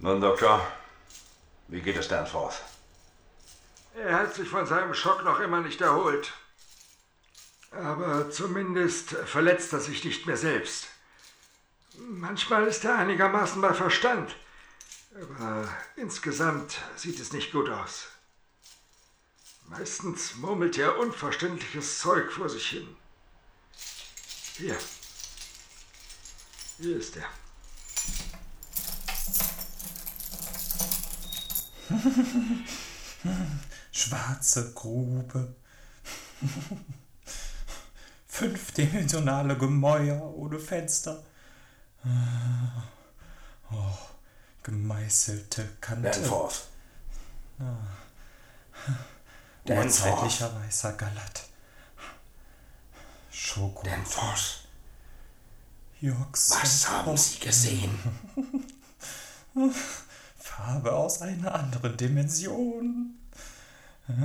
Nun, Doktor, wie geht es Danforth? Er hat sich von seinem Schock noch immer nicht erholt. Aber zumindest verletzt er sich nicht mehr selbst. Manchmal ist er einigermaßen bei Verstand, aber insgesamt sieht es nicht gut aus. Meistens murmelt er unverständliches Zeug vor sich hin. Hier. Hier ist er. Schwarze Grube. Fünfdimensionale Gemäuer ohne Fenster. Oh, gemeißelte Kante. Danforth. Urzeitlicher weißer Galat. Schoko. Danforth. Jux. Was haben Sie gesehen? Farbe aus einer anderen Dimension.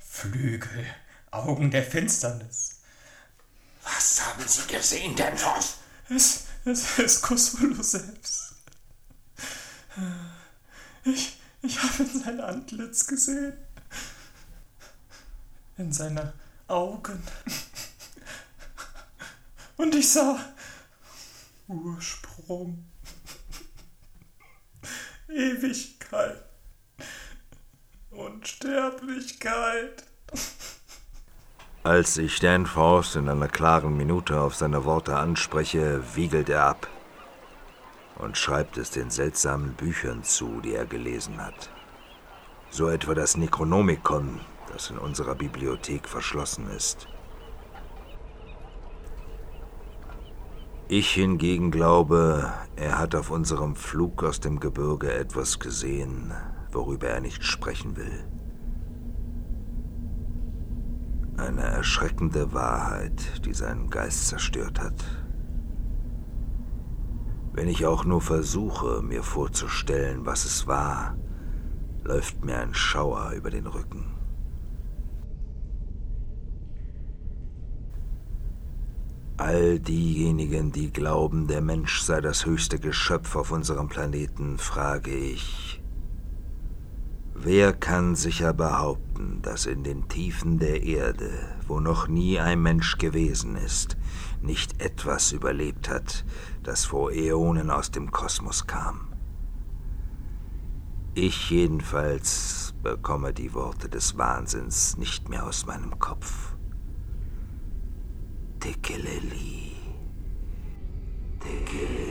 Flügel, Augen der Finsternis. Was haben Sie gesehen, Danforth? Es, es ist Cthulhu selbst. Ich, ich habe in sein Antlitz gesehen. In seine Augen. Und ich sah Ursprung. Ewigkeit. Unsterblichkeit. Als ich Danforth in einer klaren Minute auf seine Worte anspreche, wiegelt er ab und schreibt es den seltsamen Büchern zu, die er gelesen hat. So etwa das Necronomicon, das in unserer Bibliothek verschlossen ist. Ich hingegen glaube, er hat auf unserem Flug aus dem Gebirge etwas gesehen, worüber er nicht sprechen will. Eine erschreckende Wahrheit, die seinen Geist zerstört hat. Wenn ich auch nur versuche, mir vorzustellen, was es war, läuft mir ein Schauer über den Rücken. All diejenigen, die glauben, der Mensch sei das höchste Geschöpf auf unserem Planeten, frage ich, wer kann sicher behaupten, dass in den Tiefen der Erde, wo noch nie ein Mensch gewesen ist, nicht etwas überlebt hat, das vor Äonen aus dem Kosmos kam? Ich jedenfalls bekomme die Worte des Wahnsinns nicht mehr aus meinem Kopf. Tekeleli. Tekeleli.